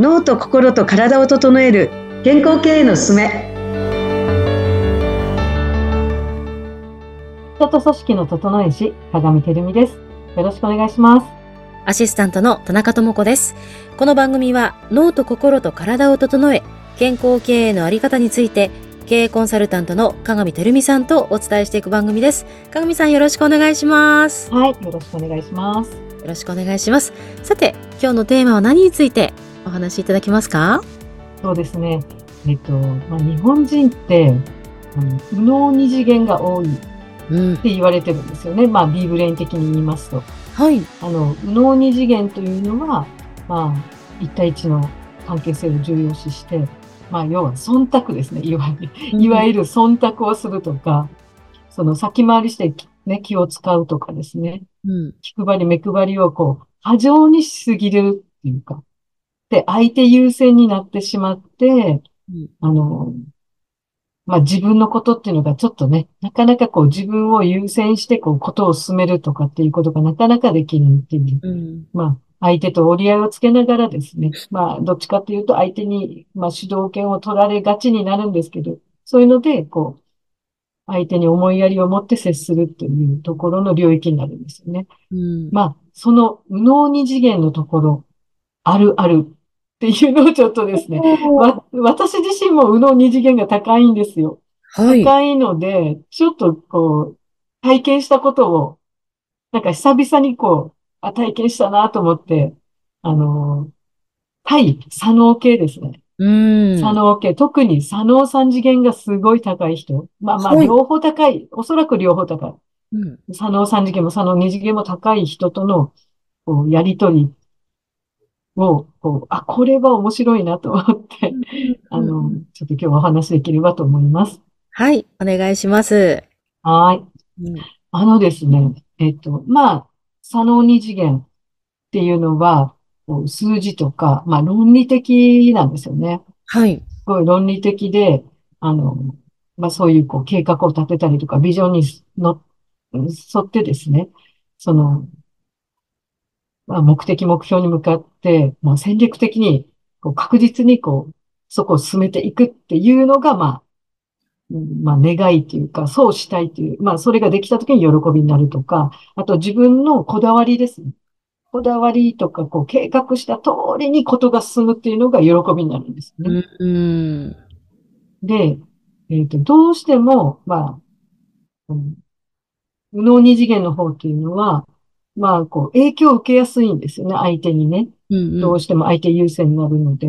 脳と心と体を整える健康経営のすすめ。人と組織の整え師鏡てるみです。よろしくお願いします。アシスタントの田中智子です。この番組は脳と心と体を整え健康経営のあり方について経営コンサルタントの鏡てるみさんとお伝えしていく番組です。鏡さんよろしくお願いします。はいよろしくお願いします。よろしくお願いします。さて今日のテーマは何についてお話しいただけますか？そうですね。えっと、まあ、日本人って、あの、右脳二次元が多いって言われてるんですよね。うん、まあ、ビーブレイン的に言いますと。はい。あの、右脳二次元というのは、まあ、一対一の関係性を重要視して、まあ、要は忖度ですね。いわゆる、いわゆる忖度をするとか、その先回りしてね、気を使うとかですね。うん、気配り、目配りをこう、過剰にしすぎるっていうか、で、相手優先になってしまって、うん、あの、まあ、自分のことっていうのがちょっとね、なかなかこう自分を優先してこうことを進めるとかっていうことがなかなかできないっていう。うん、まあ、相手と折り合いをつけながらですね。まあ、どっちかっていうと相手に、まあ、主導権を取られがちになるんですけど、そういうので、こう、相手に思いやりを持って接するっていうところの領域になるんですよね。うん、まあ、その、無能二次元のところ、あるあるっていうのをちょっとですね、わ私自身も右脳二次元が高いんですよ。はい。高いので、ちょっとこう、体験したことを、なんか久々にこう、あ、体験したなと思って、あの、対左脳系ですね。うん。左脳系。特に左脳三次元がすごい高い人。まあまあ、両方高い、おそらく両方高い。うん。左脳三次元も左脳二次元も高い人との、こう、やりとりを、こう、あ、これは面白いなと思って、あの、ちょっと今日はお話できればと思います。はい、お願いします。はい。あのですね、えっと、まあ、左脳二次元っていうのは、数字とか、まあ論理的なんですよね。はい。すごい論理的で、あの、まあそういうこう計画を立てたりとか、ビジョンにの沿ってですね、その、まあ、目的、目標に向かって、まあ、戦略的に、こう、確実に、こう、そこを進めていくっていうのが、まあ、まあ、願いというか、そうしたいという、まあ、それができた時に喜びになるとか、あと自分のこだわりですね。こだわりとか、こう、計画した通りにことが進むっていうのが喜びになるんですね。うん、で、えっ、ー、と、どうしても、まあ、うん、無能二次元の方っていうのは、まあ、こう、影響を受けやすいんですよね、相手にね。うんうん、どうしても相手優先になるので。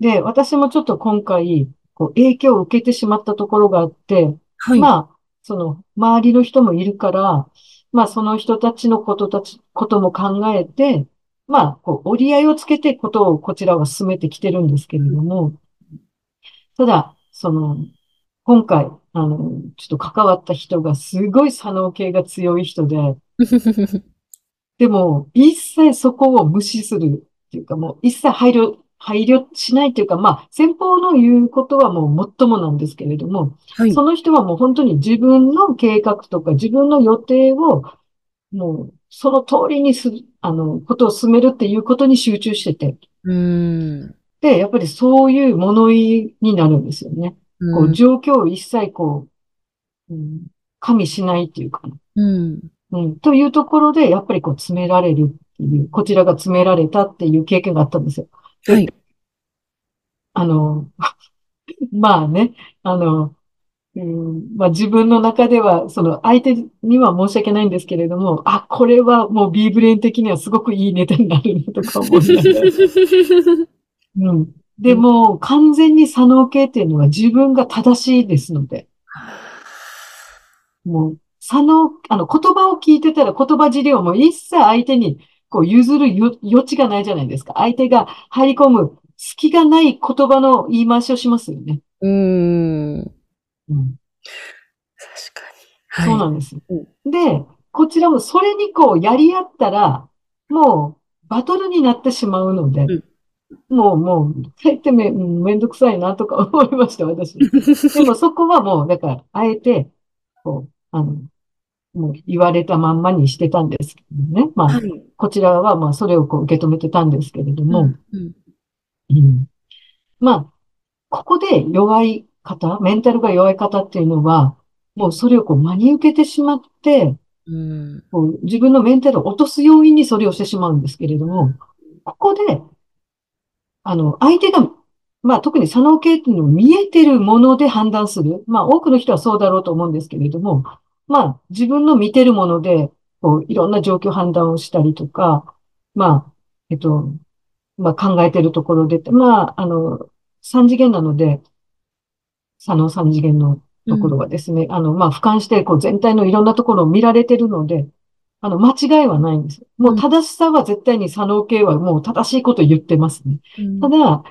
で、私もちょっと今回、こう、影響を受けてしまったところがあって、はい、まあ、その、周りの人もいるから、まあ、その人たちのことたち、ことも考えて、まあ、こう、折り合いをつけてことをこちらは進めてきてるんですけれども、ただ、その、今回、あの、ちょっと関わった人がすごい左脳系が強い人で、でも、一切そこを無視するっていうか、もう一切配慮、配慮しないというか、まあ、先方の言うことはもう最もなんですけれども、はい、その人はもう本当に自分の計画とか自分の予定を、もうその通りにする、あの、ことを進めるっていうことに集中してて。うんで、やっぱりそういう物言いになるんですよね。こう状況を一切こう、うん、加味しないっていうか、うん、うん。というところで、やっぱりこう詰められるっていう、こちらが詰められたっていう経験があったんですよ。はい。あの、まあね、あの、うん、まあ自分の中では、その相手には申し訳ないんですけれども、あ、これはもう B ブレイン的にはすごくいいネタになるなとか思いながら。うん。でも、完全に左脳系っていうのは自分が正しいですので。もう、左脳、あの、言葉を聞いてたら言葉尻をもう一切相手にこう譲る余地がないじゃないですか。相手が入り込む隙がない言葉の言い回しをしますよね。うん。うん。確かに。はい、そうなんです。で、こちらもそれにこうやり合ったら、もうバトルになってしまうので、うんもう、もう、大抵め、めんどくさいなとか思いました、私。でもそこはもう、だから、あえて、こう、あの、もう言われたまんまにしてたんですけどね。まあ、はい、こちらはまあ、それをこう受け止めてたんですけれども、うんうん、うん。まあ、ここで弱い方、メンタルが弱い方っていうのは、もうそれをこう真に受けてしまって、うん。こう自分のメンタルを落とす要因にそれをしてしまうんですけれども、ここで、あの、相手が、まあ特に左脳系っていうのを見えてるもので判断する。まあ多くの人はそうだろうと思うんですけれども、まあ自分の見てるもので、こういろんな状況判断をしたりとか、まあ、えっと、まあ考えてるところで、まあ、あの、三次元なので、左脳三次元のところはですね、あの、まあ、俯瞰して、こう、全体のいろんなところを見られてるので、あの、間違いはないんです。もう正しさは絶対に左脳系はもう正しいこと言ってますね。うん、ただ、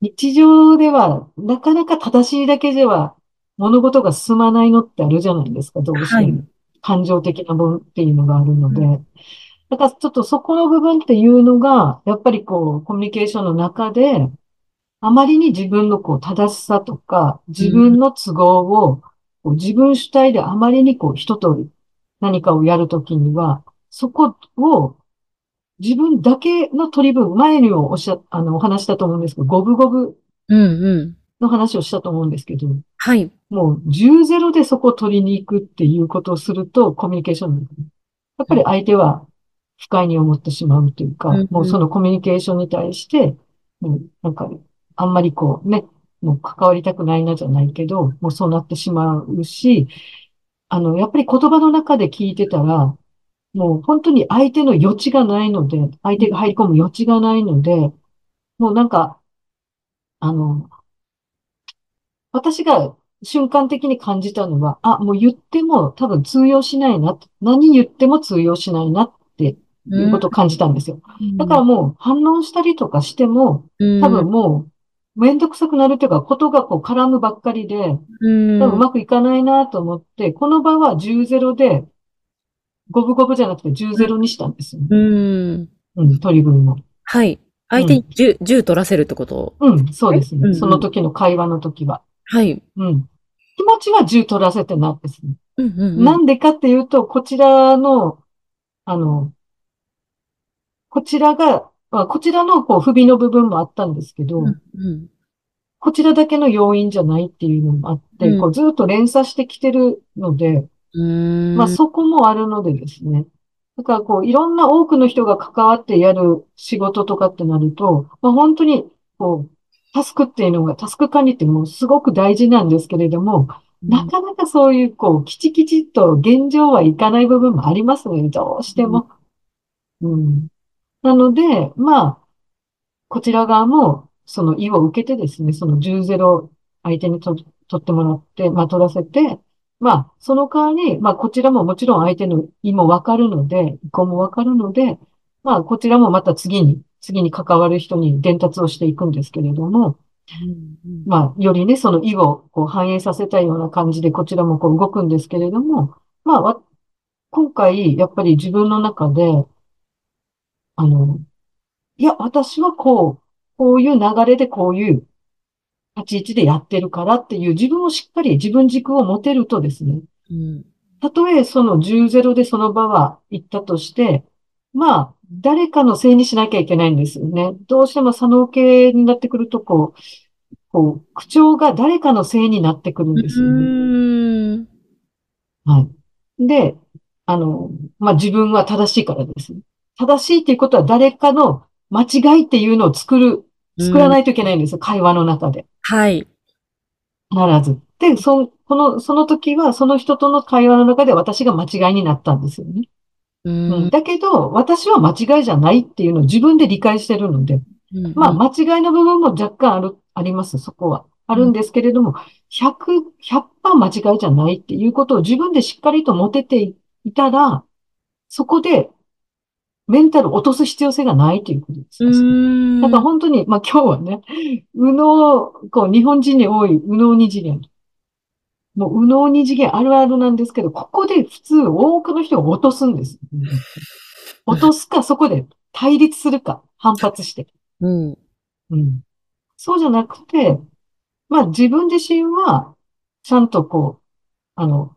日常では、なかなか正しいだけでは、物事が進まないのってあるじゃないですか、どうしても。はい、感情的な分っていうのがあるので。うん、だからちょっとそこの部分っていうのが、やっぱりこう、コミュニケーションの中で、あまりに自分のこう正しさとか、自分の都合を、こう自分主体であまりにこう一通り何かをやるときには、そこを自分だけの取り分、前にもおっしゃ、あの、お話したと思うんですけど、五分五分の話をしたと思うんですけど、はい。もう10ゼロでそこを取りに行くっていうことをすると、コミュニケーションやっぱり相手は不快に思ってしまうというか、うんうん、もうそのコミュニケーションに対して、もうなんかあんまりこうね、もう関わりたくないなじゃないけど、もうそうなってしまうし、あの、やっぱり言葉の中で聞いてたら、もう本当に相手の余地がないので、相手が入り込む余地がないので、もうなんか、あの、私が瞬間的に感じたのは、あ、もう言っても多分通用しないな。何言っても通用しないなっていうことを感じたんですよ。だからもう反応したりとかしても、多分もうめんどくさくなるというか、ことがこう絡むばっかりで、うん、うまくいかないなと思って、この場は10ゼロで、五分五分じゃなくて10ゼロにしたんですよ、うん。うん。取り分も。はい。相手に 10,、うん、10取らせるってこと？うん、そうですね、うんうん。その時の会話の時は。はい。うん。気持ちは10取らせてなですね。うんうんうん、なんでかっていうと、こちらの、あの、こちらがまあ、こちらのこう不備の部分もあったんですけど、うんうん、こちらだけの要因じゃないっていうのもあって、うん、こうずっと連鎖してきてるので、まあそこもあるのでですね。だからこういろんな多くの人が関わってやる仕事とかってなると、まあ本当にこう、タスクっていうのが、タスク管理ってもうすごく大事なんですけれども、なかなかそういう、こう、きちきちっと現状はいかない部分もありますので、どうしても。うん。なので、まあ、こちら側も、その意を受けてですね、その10-0相手にと取ってもらって、まあ取らせて、まあ、その代わり、まあこちらももちろん相手の意もわかるので、意向もわかるので、まあこちらもまた次に、次に関わる人に伝達をしていくんですけれども、うんうん、まあ、よりね、その意をこう反映させたような感じで、こちらもこう動くんですけれども、まあ、今回、やっぱり自分の中で、あの、いや、私はこう、こういう流れでこういう立ち位置でやってるからっていう自分をしっかり自分軸を持てるとですね、うん、たとえその10-0でその場は行ったとして、まあ、誰かのせいにしなきゃいけないんですよね。どうしても左脳系になってくると、こう、こう、口調が誰かのせいになってくるんですよね。はい。で、あの、まあ、自分は正しいからですね。正しいっていうことは誰かの間違いっていうのを作る、作らないといけないんですよ、うん、会話の中で。はい。必ず。で、そ、この、その時は、その人との会話の中で私が間違いになったんですよね。うん、うん、だけど、私は間違いじゃないっていうのを自分で理解してるので、うんうん、まあ、間違いの部分も若干ある、あります、そこは。あるんですけれども、100、100%間違いじゃないっていうことを自分でしっかりと持てていたら、そこでメンタル落とす必要性がないということです。だから本当に、まあ今日はね、右脳、こう日本人に多い右脳二次元。もう右脳二次元あるあるなんですけど、ここで普通多くの人が落とすんです。落とすか、そこで対立するか、反発して。うん。うん。そうじゃなくて、まあ自分自身は、ちゃんとこう、あの、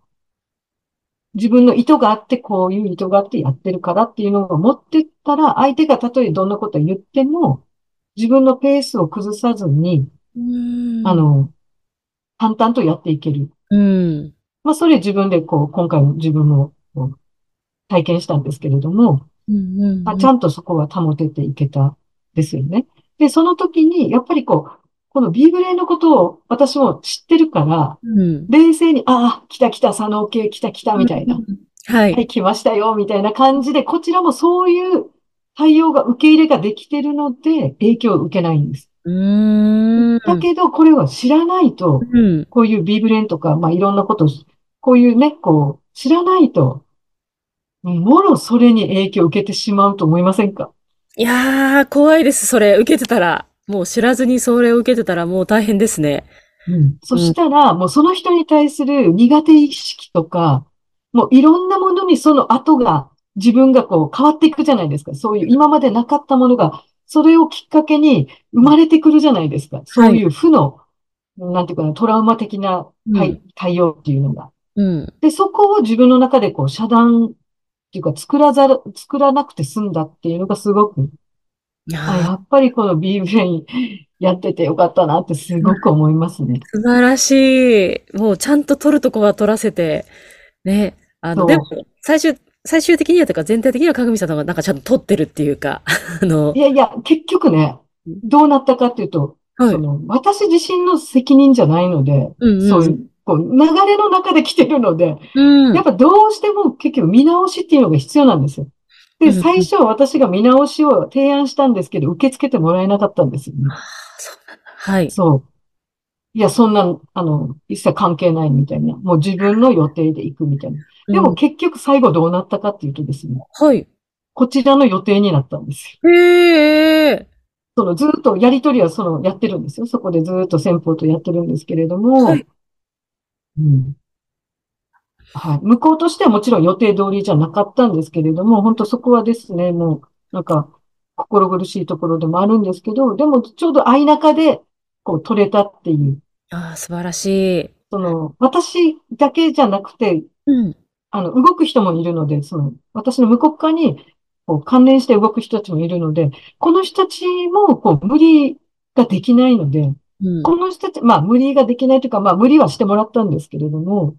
自分の意図があって、こういう意図があってやってるからっていうのを持ってったら、相手がたとえどんなことを言っても、自分のペースを崩さずに、うん。あ、の、淡々とやっていける。うん。まあ、それ自分でこう、今回も自分も体験したんですけれども、うん。うん。まあ、ちゃんとそこは保てていけたですよね。で、その時に、やっぱりこう、このビーブレイのことを私も知ってるから、うん。冷静に、ああ、来た来た、佐野系来た来た、みたいな。はい。はい、来ましたよ、みたいな感じで、こちらもそういう対応が、受け入れができてるので、影響を受けないんです。うーん。だけど、これは知らないと、うん。こういうビーブレンとか、まあ、いろんなことを、こういうね、こう、知らないと、もろそれに影響を受けてしまうと思いませんか？いやー、怖いです、それ。受けてたら。もう知らずにそれを受けてたらもう大変ですね。うん。そしたら、もうその人に対する苦手意識とか、もういろんなものにその後が、自分がこう変わっていくじゃないですか。そういう今までなかったものが、それをきっかけに生まれてくるじゃないですか。そういう負の、なんていうかな、トラウマ的な対,、対応っていうのが。うん。で、そこを自分の中でこう遮断っていうか作らざる、作らなくて済んだっていうのがすごく、あ、やあっぱりこの B ブレインやっててよかったなってすごく思いますね。素晴らしい。もうちゃんと取るとこは取らせて、ね。あの、でも、最終、最終的にはというか全体的には鏡さんの方がなんかちゃんと取ってるっていうか、あのい、やいや、結局ね、どうなったかっていうと、はいそ。の、私自身の責任じゃないので、うんうんそういう、こう、流れの中で来てるので、うん。やっぱどうしても結局見直しっていうのが必要なんですよ。で、最初私が見直しを提案したんですけど、受け付けてもらえなかったんですよね。はい。そう。いや、そんな、あの、一切関係ないみたいな。もう自分の予定で行くみたいな。でうんも結局最後どうなったかっていうとですね、はい。こちらの予定になったんですよ。へえ。そのずっとやりとりはそのやってるんですよ。そこでずっと先方とやってるんですけれども、はいうん。はい。向こうとしてはもちろん予定通りじゃなかったんですけれども、本当そこはですね、もう、なんか、心苦しいところでもあるんですけど、でもちょうど相中で、こう取れたっていう、ああ、素晴らしい。その、私だけじゃなくて、うん。あの、動く人もいるので、その、私の向こう側に、こう、関連して動く人たちもいるので、この人たちも、こう、無理ができないので、うん。この人たち、まあ、無理ができないというか、まあ、無理はしてもらったんですけれども、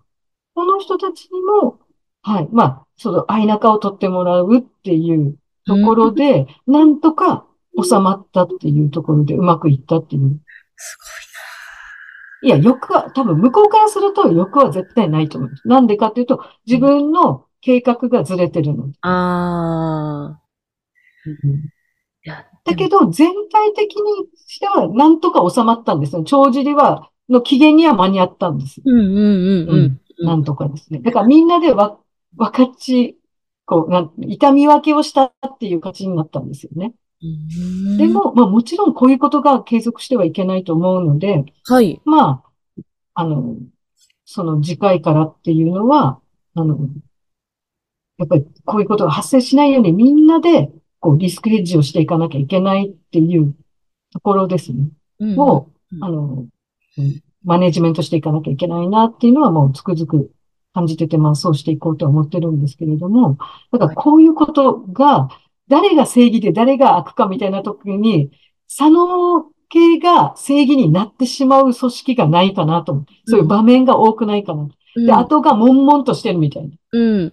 この人たちにも、はい、まあ、その、相中を取ってもらうっていうところで、なんとか収まったっていうところでうまくいったっていう。すいや、欲は、多分向こうからすると欲は絶対ないと思います。なんでかっていうと、自分の計画がずれてるの。ああ。いや、だけど、全体的にしては、なんとか収まったんですよ。帳尻は、の期限には間に合ったんです。うんうんうんうん。なんとかですね。だからみんなでわ、分かち、こう、なん、痛み分けをしたっていう形になったんですよね。うんで、も、まあもちろんこういうことが継続してはいけないと思うので、はい。まあ、あの、その次回からっていうのは、あの、やっぱりこういうことが発生しないようにみんなで、こう、リスクヘッジをしていかなきゃいけないっていうところですね。うんを、うんあの、うんマネジメントしていかなきゃいけないなっていうのはもうつくづく感じてて、まあそうしていこうとは思ってるんですけれども、だからこういうことが、誰が正義で誰が悪かみたいな時に、左脳系が正義になってしまう組織がないかなと。そういう場面が多くないかな。うんで、後が悶々としてるみたいな。うん。は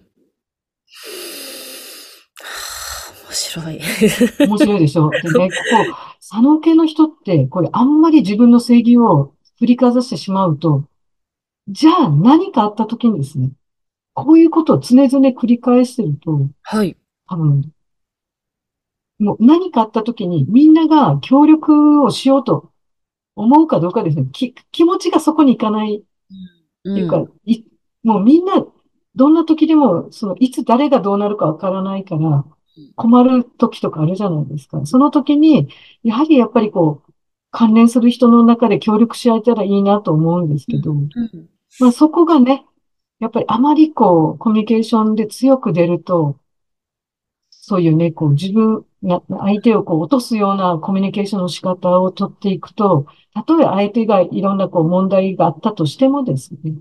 あ面白い。面白いでしょ。でね、ここ、左脳系の人って、これあんまり自分の正義を振りかざしてしまうと、じゃあ何かあった時にですね、こういうことを常々繰り返してると、はい。多分、もう何かあった時にみんなが協力をしようと思うかどうかですね。き、気持ちがそこに行かないうっていうか、い、もうみんな、どんな時でも、その、いつ誰がどうなるかわからないから、困る時とかあるじゃないですか。その時に、やはりやっぱりこう、関連する人の中で協力し合えたらいいなと思うんですけど、うんまあそこがね、やっぱりあまりこう、コミュニケーションで強く出ると、そういうね、こう自分が、相手をこう落とすようなコミュニケーションの仕方をとっていくと、たとえ相手がいろんなこう問題があったとしてもですね、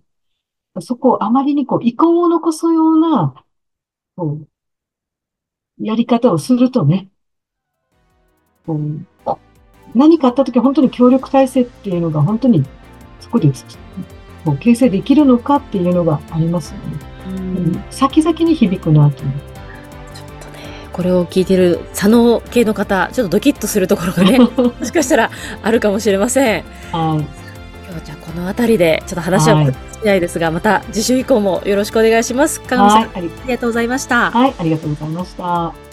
そこをあまりにこう遺恨を残すような、こう、やり方をするとね、こう、何かあった時本当に協力体制っていうのが本当にそこでこう形成できるのかっていうのがありますよね。うん、先々に響くなと思これを聞いてる左脳系の方、ちょっとドキッとするところがね、もしかしたらあるかもしれません。はい。今日じゃあこの辺りでちょっと話はしないですが、また次週以降もよろしくお願いします。かがみさん、はい、ありありがとうございました。はい、ありがとうございました。